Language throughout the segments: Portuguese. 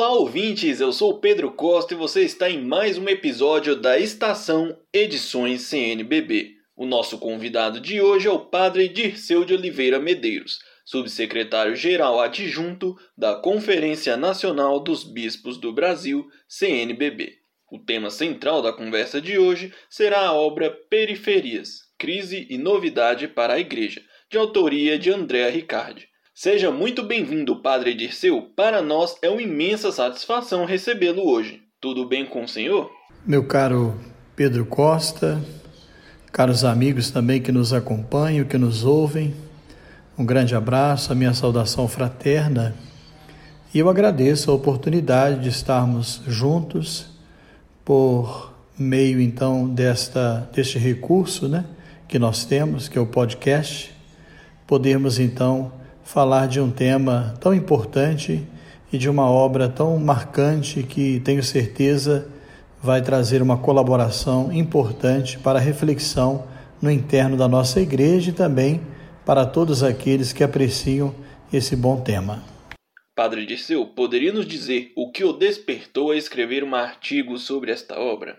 Olá, ouvintes! Eu sou Pedro Costa e você está em mais um episódio da Estação Edições CNBB. O nosso convidado de hoje é o Padre Dirceu de Oliveira Medeiros, subsecretário-geral adjunto da Conferência Nacional dos Bispos do Brasil, CNBB. O tema central da conversa de hoje será a obra Periferias, Crise e Novidade para a Igreja, de autoria de Andréa Ricardi. Seja muito bem-vindo, Padre Dirceu. Para nós é uma imensa satisfação recebê-lo hoje. Tudo bem com o senhor? Meu caro Pedro Costa, caros amigos também que nos acompanham, que nos ouvem, um grande abraço, a minha saudação fraterna. E eu agradeço a oportunidade de estarmos juntos por meio então desta deste recurso, né, que nós temos, que é o podcast, podermos então falar de um tema tão importante e de uma obra tão marcante que tenho certeza vai trazer uma colaboração importante para a reflexão no interno da nossa igreja e também para todos aqueles que apreciam esse bom tema. Padre Dirceu, poderia nos dizer o que o despertou a escrever um artigo sobre esta obra?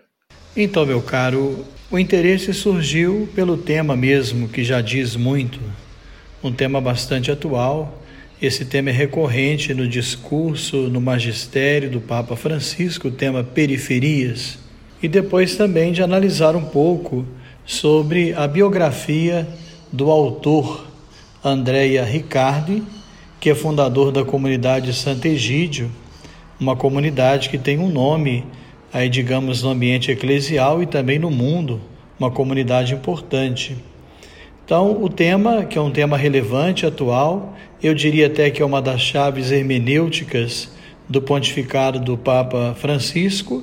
Então, meu caro, o interesse surgiu pelo tema mesmo, que já diz muito, um tema bastante atual. Esse tema é recorrente no discurso, no magistério do Papa Francisco, o tema periferias. E depois também de analisar um pouco sobre a biografia do autor Andrea Riccardi, que é fundador da comunidade Santo Egídio, uma comunidade que tem um nome aí digamos no ambiente eclesial e também no mundo, uma comunidade importante. Então, o tema, que é um tema relevante, atual, eu diria até que é uma das chaves hermenêuticas do pontificado do Papa Francisco,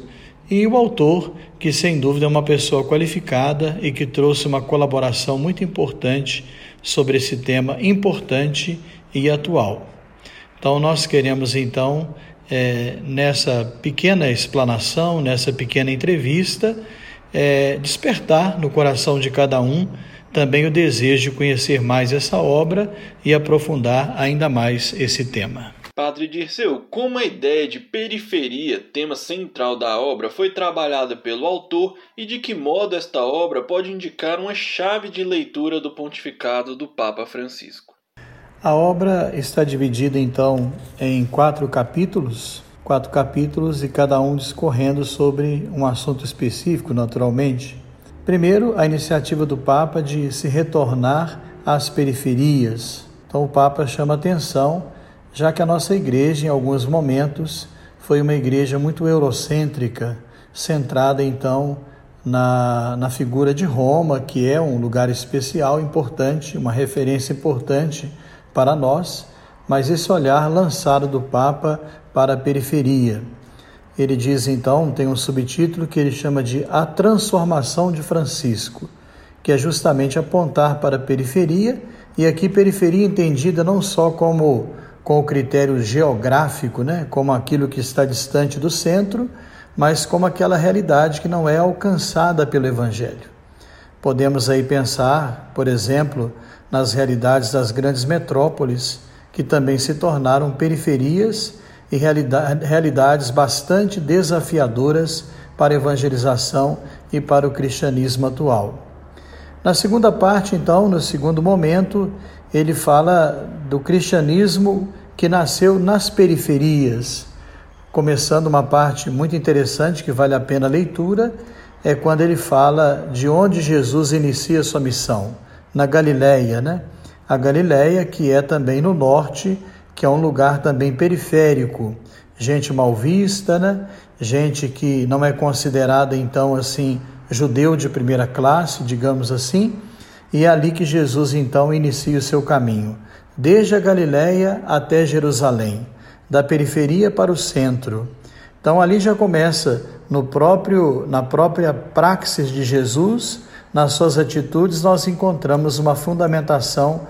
e o autor, que sem dúvida é uma pessoa qualificada e que trouxe uma colaboração muito importante sobre esse tema importante e atual. Então, nós queremos, então, é, nessa pequena explanação, nessa pequena entrevista, é, despertar no coração de cada um também o desejo de conhecer mais essa obra e aprofundar ainda mais esse tema. Padre Dirceu, como a ideia de periferia, tema central da obra, foi trabalhada pelo autor e de que modo esta obra pode indicar uma chave de leitura do pontificado do Papa Francisco? A obra está dividida então em quatro capítulos, quatro capítulos e cada um discorrendo sobre um assunto específico, naturalmente. Primeiro, a iniciativa do Papa de se retornar às periferias. Então, o Papa chama atenção, já que a nossa igreja, em alguns momentos, foi uma igreja muito eurocêntrica, centrada então na, na figura de Roma, que é um lugar especial, importante, uma referência importante para nós, mas esse olhar lançado do Papa para a periferia. Ele diz então, tem um subtítulo que ele chama de A Transformação de Francisco, que é justamente apontar para a periferia, e aqui periferia entendida não só como com o critério geográfico, né, como aquilo que está distante do centro, mas como aquela realidade que não é alcançada pelo evangelho. Podemos aí pensar, por exemplo, nas realidades das grandes metrópoles, que também se tornaram periferias e realidades bastante desafiadoras para a evangelização e para o cristianismo atual. Na segunda parte, então, no segundo momento, ele fala do cristianismo que nasceu nas periferias. Começando uma parte muito interessante que vale a pena a leitura, é quando ele fala de onde Jesus inicia sua missão na Galileia, né? A Galileia, que é também no norte, que é um lugar também periférico, gente mal vista, né? Gente que não é considerada então assim judeu de primeira classe, digamos assim, e é ali que Jesus então inicia o seu caminho, desde a Galileia até Jerusalém, da periferia para o centro. Então ali já começa no próprio na própria praxis de Jesus, nas suas atitudes, nós encontramos uma fundamentação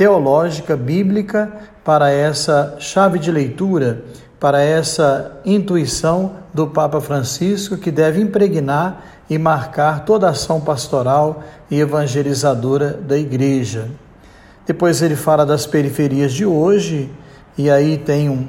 teológica, bíblica, para essa chave de leitura, para essa intuição do Papa Francisco que deve impregnar e marcar toda a ação pastoral e evangelizadora da Igreja. Depois ele fala das periferias de hoje, e aí tem um,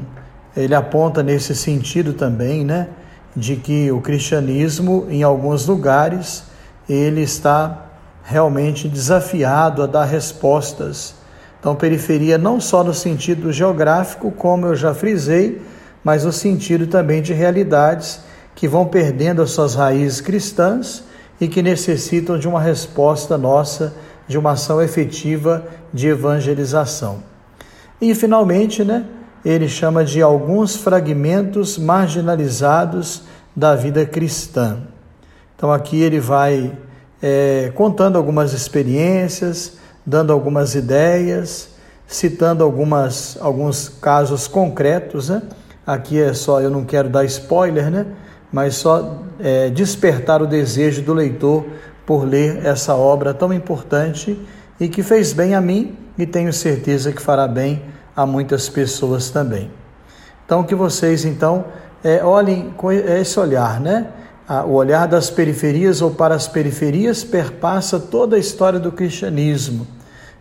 ele aponta nesse sentido também, né, de que o cristianismo em alguns lugares ele está realmente desafiado a dar respostas. Então, periferia não só no sentido geográfico, como eu já frisei, mas no sentido também de realidades que vão perdendo as suas raízes cristãs e que necessitam de uma resposta nossa, de uma ação efetiva de evangelização. E finalmente, né, ele chama de alguns fragmentos marginalizados da vida cristã. Então aqui ele vai é, contando algumas experiências, dando algumas ideias, citando algumas, alguns casos concretos. Né? Aqui é só, eu não quero dar spoiler, né? mas só é, despertar o desejo do leitor por ler essa obra tão importante e que fez bem a mim e tenho certeza que fará bem a muitas pessoas também. Então que vocês então é, olhem com esse olhar, né? O olhar das periferias ou para as periferias perpassa toda a história do cristianismo,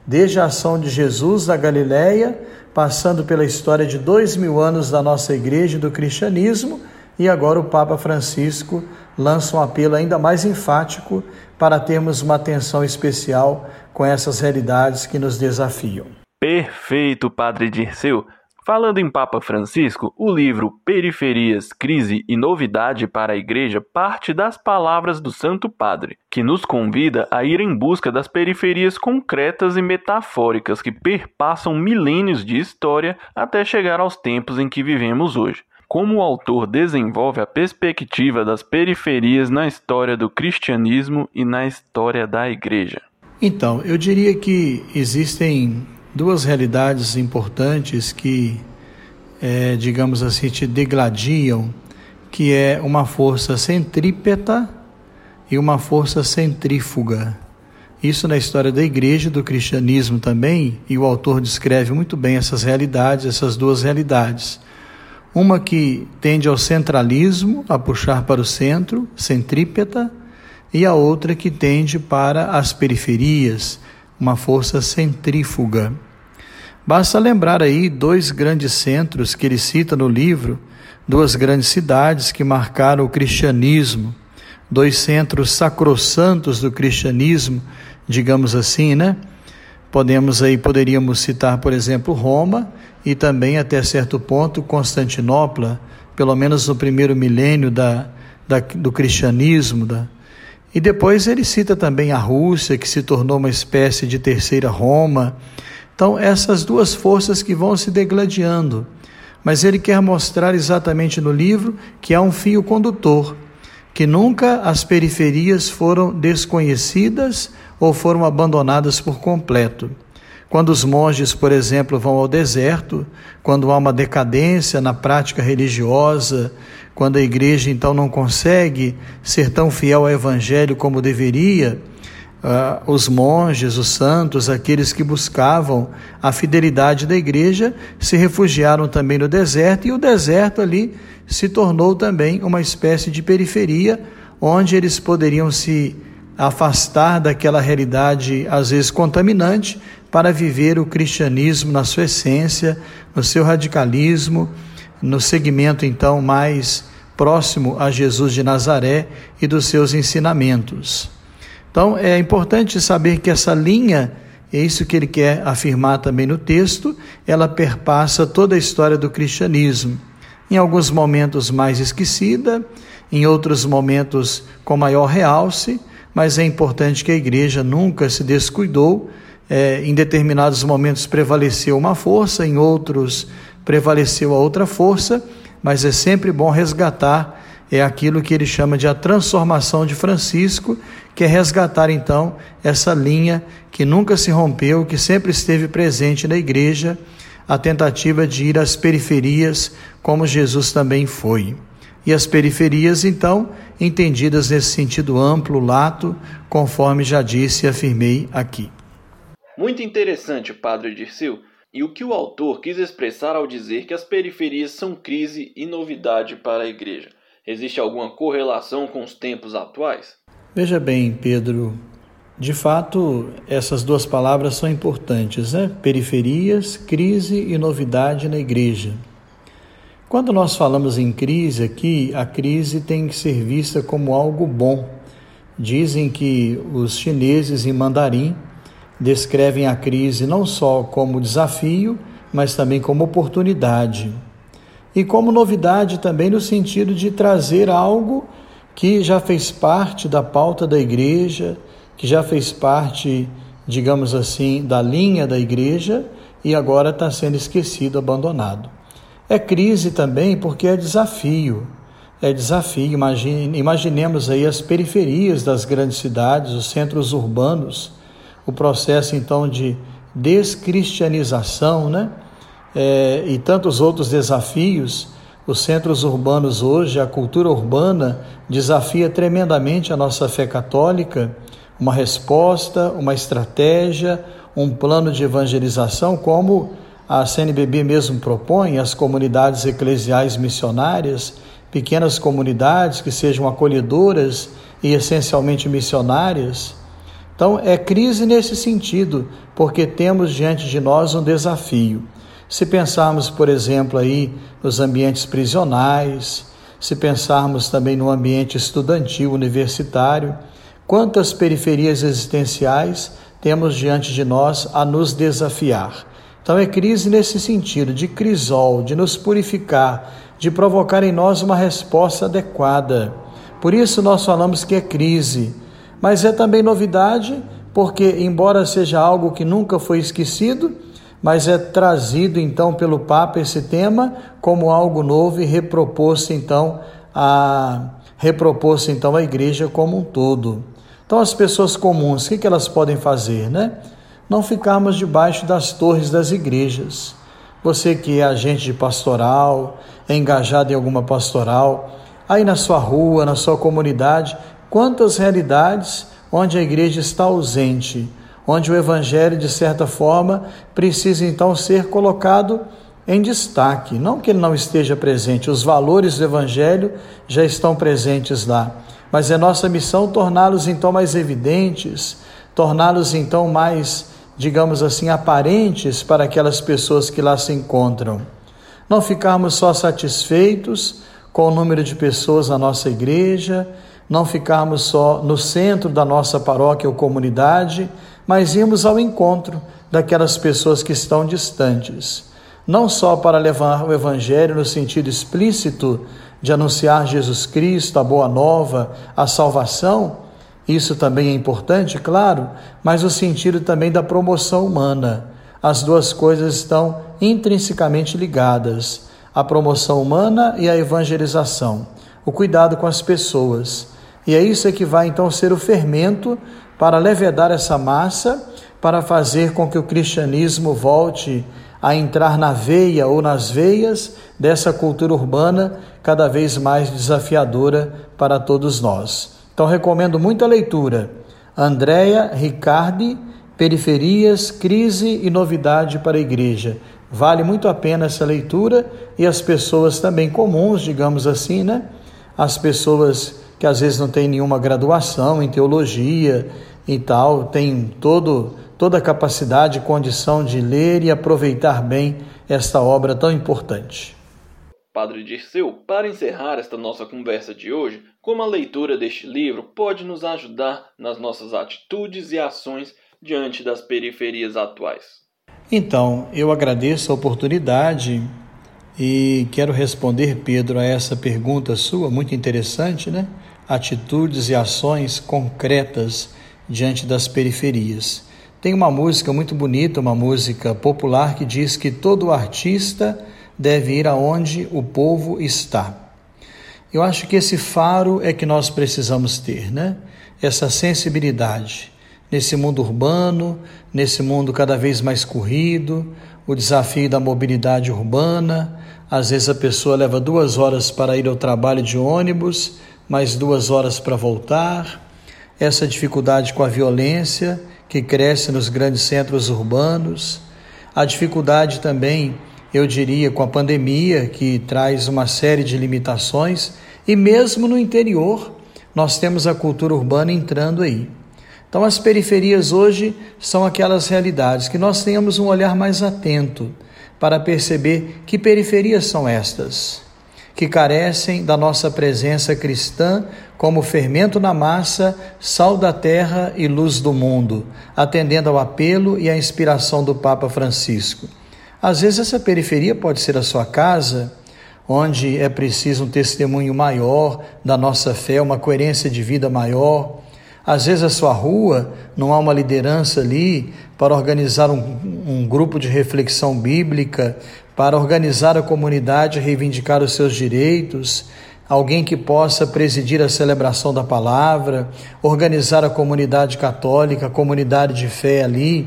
desde a ação de Jesus na Galiléia, passando pela história de dois mil anos da nossa igreja e do cristianismo, e agora o Papa Francisco lança um apelo ainda mais enfático para termos uma atenção especial com essas realidades que nos desafiam. Perfeito, Padre Dirceu. Falando em Papa Francisco, o livro Periferias, Crise e Novidade para a Igreja parte das palavras do Santo Padre, que nos convida a ir em busca das periferias concretas e metafóricas que perpassam milênios de história até chegar aos tempos em que vivemos hoje. Como o autor desenvolve a perspectiva das periferias na história do cristianismo e na história da Igreja? Então, eu diria que existem duas realidades importantes que, é, digamos assim, te degladiam, que é uma força centrípeta e uma força centrífuga. Isso na história da igreja do cristianismo também, e o autor descreve muito bem essas realidades, essas duas realidades. Uma que tende ao centralismo, a puxar para o centro, centrípeta, e a outra que tende para as periferias, uma força centrífuga. Basta lembrar aí dois grandes centros que ele cita no livro, duas grandes cidades que marcaram o cristianismo, dois centros sacrossantos do cristianismo, digamos assim, né? Podemos aí poderíamos citar, por exemplo, Roma e também até certo ponto Constantinopla, pelo menos no primeiro milênio da, da do cristianismo, da, e depois ele cita também a Rússia, que se tornou uma espécie de terceira Roma. Então, essas duas forças que vão se degladiando. Mas ele quer mostrar exatamente no livro que há um fio condutor, que nunca as periferias foram desconhecidas ou foram abandonadas por completo. Quando os monges, por exemplo, vão ao deserto, quando há uma decadência na prática religiosa, quando a igreja então não consegue ser tão fiel ao evangelho como deveria, uh, os monges, os santos, aqueles que buscavam a fidelidade da igreja, se refugiaram também no deserto e o deserto ali se tornou também uma espécie de periferia onde eles poderiam se afastar daquela realidade às vezes contaminante para viver o cristianismo na sua essência, no seu radicalismo, no segmento então mais próximo a Jesus de Nazaré e dos seus ensinamentos. Então é importante saber que essa linha, é isso que ele quer afirmar também no texto, ela perpassa toda a história do cristianismo. Em alguns momentos mais esquecida, em outros momentos com maior realce, mas é importante que a igreja nunca se descuidou. É, em determinados momentos prevaleceu uma força, em outros prevaleceu a outra força, mas é sempre bom resgatar é aquilo que ele chama de a transformação de Francisco, que é resgatar então essa linha que nunca se rompeu, que sempre esteve presente na igreja, a tentativa de ir às periferias, como Jesus também foi e as periferias, então, entendidas nesse sentido amplo, lato, conforme já disse e afirmei aqui. Muito interessante, Padre Dirceu, e o que o autor quis expressar ao dizer que as periferias são crise e novidade para a Igreja. Existe alguma correlação com os tempos atuais? Veja bem, Pedro, de fato, essas duas palavras são importantes, né? Periferias, crise e novidade na igreja. Quando nós falamos em crise aqui, a crise tem que ser vista como algo bom. Dizem que os chineses em mandarim descrevem a crise não só como desafio, mas também como oportunidade. E como novidade também no sentido de trazer algo que já fez parte da pauta da igreja, que já fez parte, digamos assim, da linha da igreja e agora está sendo esquecido, abandonado. É crise também porque é desafio. É desafio. Imagine, imaginemos aí as periferias das grandes cidades, os centros urbanos, o processo então de descristianização, né? É, e tantos outros desafios. Os centros urbanos hoje, a cultura urbana desafia tremendamente a nossa fé católica. Uma resposta, uma estratégia, um plano de evangelização, como a CNBB mesmo propõe, as comunidades eclesiais missionárias, pequenas comunidades que sejam acolhedoras e essencialmente missionárias. Então, é crise nesse sentido, porque temos diante de nós um desafio. Se pensarmos, por exemplo, aí nos ambientes prisionais, se pensarmos também no ambiente estudantil, universitário, quantas periferias existenciais temos diante de nós a nos desafiar. Então é crise nesse sentido, de crisol, de nos purificar, de provocar em nós uma resposta adequada. Por isso nós falamos que é crise, mas é também novidade, porque embora seja algo que nunca foi esquecido, mas é trazido então pelo Papa esse tema como algo novo e reproposto então a reproposto então a igreja como um todo. Então as pessoas comuns, o que, que elas podem fazer, né? não ficarmos debaixo das torres das igrejas. Você que é agente de pastoral, é engajado em alguma pastoral, aí na sua rua, na sua comunidade, quantas realidades onde a igreja está ausente, onde o evangelho, de certa forma, precisa então ser colocado em destaque. Não que ele não esteja presente, os valores do evangelho já estão presentes lá, mas é nossa missão torná-los então mais evidentes, torná-los então mais digamos assim, aparentes para aquelas pessoas que lá se encontram. Não ficarmos só satisfeitos com o número de pessoas na nossa igreja, não ficarmos só no centro da nossa paróquia ou comunidade, mas irmos ao encontro daquelas pessoas que estão distantes. Não só para levar o Evangelho no sentido explícito de anunciar Jesus Cristo, a boa nova, a salvação, isso também é importante, claro, mas o sentido também da promoção humana. As duas coisas estão intrinsecamente ligadas: a promoção humana e a evangelização, o cuidado com as pessoas. E é isso que vai então ser o fermento para levedar essa massa, para fazer com que o cristianismo volte a entrar na veia ou nas veias dessa cultura urbana cada vez mais desafiadora para todos nós. Então recomendo muito a leitura. Andréia Ricardi, Periferias, Crise e Novidade para a Igreja. Vale muito a pena essa leitura e as pessoas também comuns, digamos assim, né? As pessoas que às vezes não têm nenhuma graduação em teologia e tal, têm todo, toda a capacidade e condição de ler e aproveitar bem esta obra tão importante. Padre Dirceu, para encerrar esta nossa conversa de hoje, como a leitura deste livro pode nos ajudar nas nossas atitudes e ações diante das periferias atuais? Então, eu agradeço a oportunidade e quero responder, Pedro, a essa pergunta sua, muito interessante, né? Atitudes e ações concretas diante das periferias. Tem uma música muito bonita, uma música popular que diz que todo artista deve ir aonde o povo está. Eu acho que esse faro é que nós precisamos ter, né? Essa sensibilidade nesse mundo urbano, nesse mundo cada vez mais corrido, o desafio da mobilidade urbana. Às vezes a pessoa leva duas horas para ir ao trabalho de ônibus, mais duas horas para voltar. Essa dificuldade com a violência que cresce nos grandes centros urbanos, a dificuldade também eu diria, com a pandemia, que traz uma série de limitações, e mesmo no interior, nós temos a cultura urbana entrando aí. Então, as periferias hoje são aquelas realidades que nós tenhamos um olhar mais atento, para perceber que periferias são estas, que carecem da nossa presença cristã como fermento na massa, sal da terra e luz do mundo, atendendo ao apelo e à inspiração do Papa Francisco. Às vezes, essa periferia pode ser a sua casa, onde é preciso um testemunho maior da nossa fé, uma coerência de vida maior. Às vezes, a sua rua, não há uma liderança ali para organizar um, um grupo de reflexão bíblica, para organizar a comunidade, reivindicar os seus direitos alguém que possa presidir a celebração da palavra, organizar a comunidade católica, a comunidade de fé ali.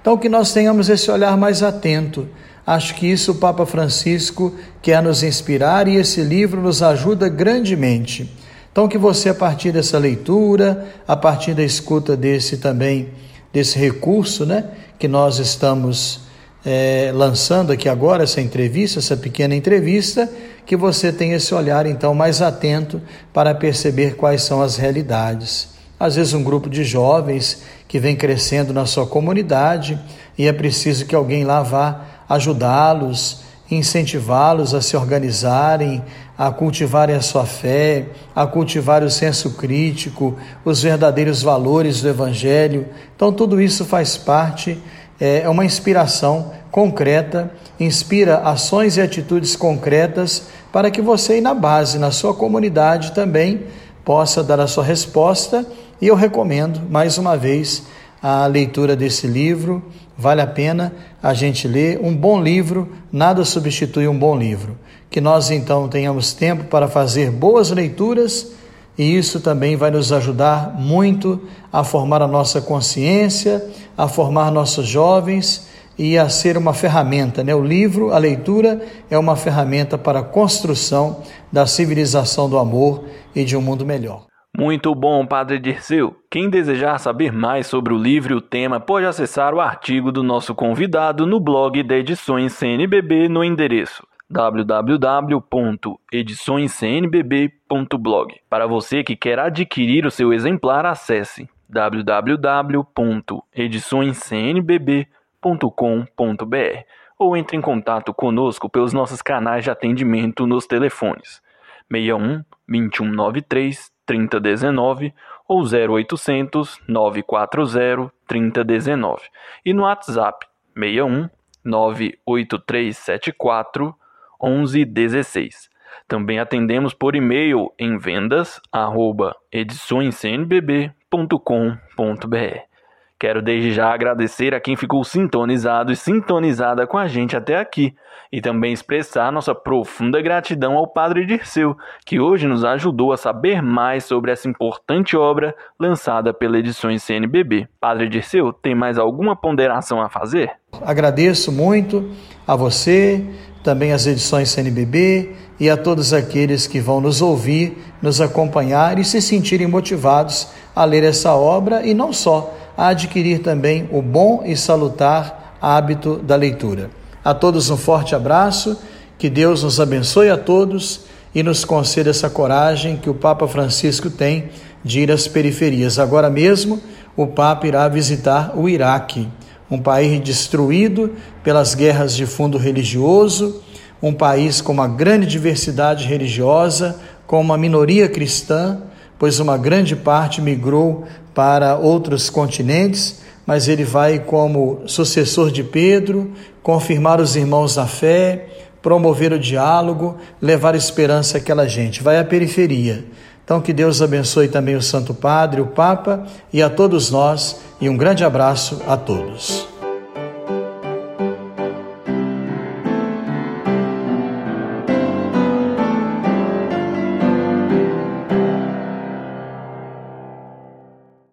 Então, que nós tenhamos esse olhar mais atento. Acho que isso o Papa Francisco quer nos inspirar e esse livro nos ajuda grandemente. Então, que você, a partir dessa leitura, a partir da escuta desse também, desse recurso, né, que nós estamos é, lançando aqui agora, essa entrevista, essa pequena entrevista, que você tenha esse olhar então mais atento para perceber quais são as realidades. Às vezes, um grupo de jovens que vem crescendo na sua comunidade e é preciso que alguém lá vá ajudá-los, incentivá-los a se organizarem, a cultivarem a sua fé, a cultivar o senso crítico, os verdadeiros valores do Evangelho. Então, tudo isso faz parte, é uma inspiração concreta, inspira ações e atitudes concretas para que você aí na base, na sua comunidade também possa dar a sua resposta. E eu recomendo mais uma vez a leitura desse livro. Vale a pena a gente ler um bom livro, nada substitui um bom livro. Que nós então tenhamos tempo para fazer boas leituras e isso também vai nos ajudar muito a formar a nossa consciência, a formar nossos jovens e a ser uma ferramenta. Né? O livro, a leitura, é uma ferramenta para a construção da civilização do amor e de um mundo melhor. Muito bom, Padre Dirceu. Quem desejar saber mais sobre o livro e o tema pode acessar o artigo do nosso convidado no blog da Edições CNBB no endereço www.ediçõescnbb.blog. Para você que quer adquirir o seu exemplar, acesse www.ediçõescnbb.blog com.br ou entre em contato conosco pelos nossos canais de atendimento nos telefones 61 2193 3019 ou 0800 940 3019 e no WhatsApp 61 98374 1116. Também atendemos por e-mail em vendas arroba ediçõescnbb.com.br. Quero desde já agradecer a quem ficou sintonizado e sintonizada com a gente até aqui e também expressar nossa profunda gratidão ao Padre Dirceu, que hoje nos ajudou a saber mais sobre essa importante obra lançada pela Edições CNBB. Padre Dirceu, tem mais alguma ponderação a fazer? Agradeço muito a você, também as Edições CNBB e a todos aqueles que vão nos ouvir, nos acompanhar e se sentirem motivados a ler essa obra e não só a adquirir também o bom e salutar hábito da leitura. A todos um forte abraço, que Deus nos abençoe a todos e nos conceda essa coragem que o Papa Francisco tem de ir às periferias. Agora mesmo, o Papa irá visitar o Iraque, um país destruído pelas guerras de fundo religioso, um país com uma grande diversidade religiosa, com uma minoria cristã, pois uma grande parte migrou para outros continentes, mas ele vai, como sucessor de Pedro, confirmar os irmãos na fé, promover o diálogo, levar esperança àquela gente. Vai à periferia. Então, que Deus abençoe também o Santo Padre, o Papa e a todos nós, e um grande abraço a todos.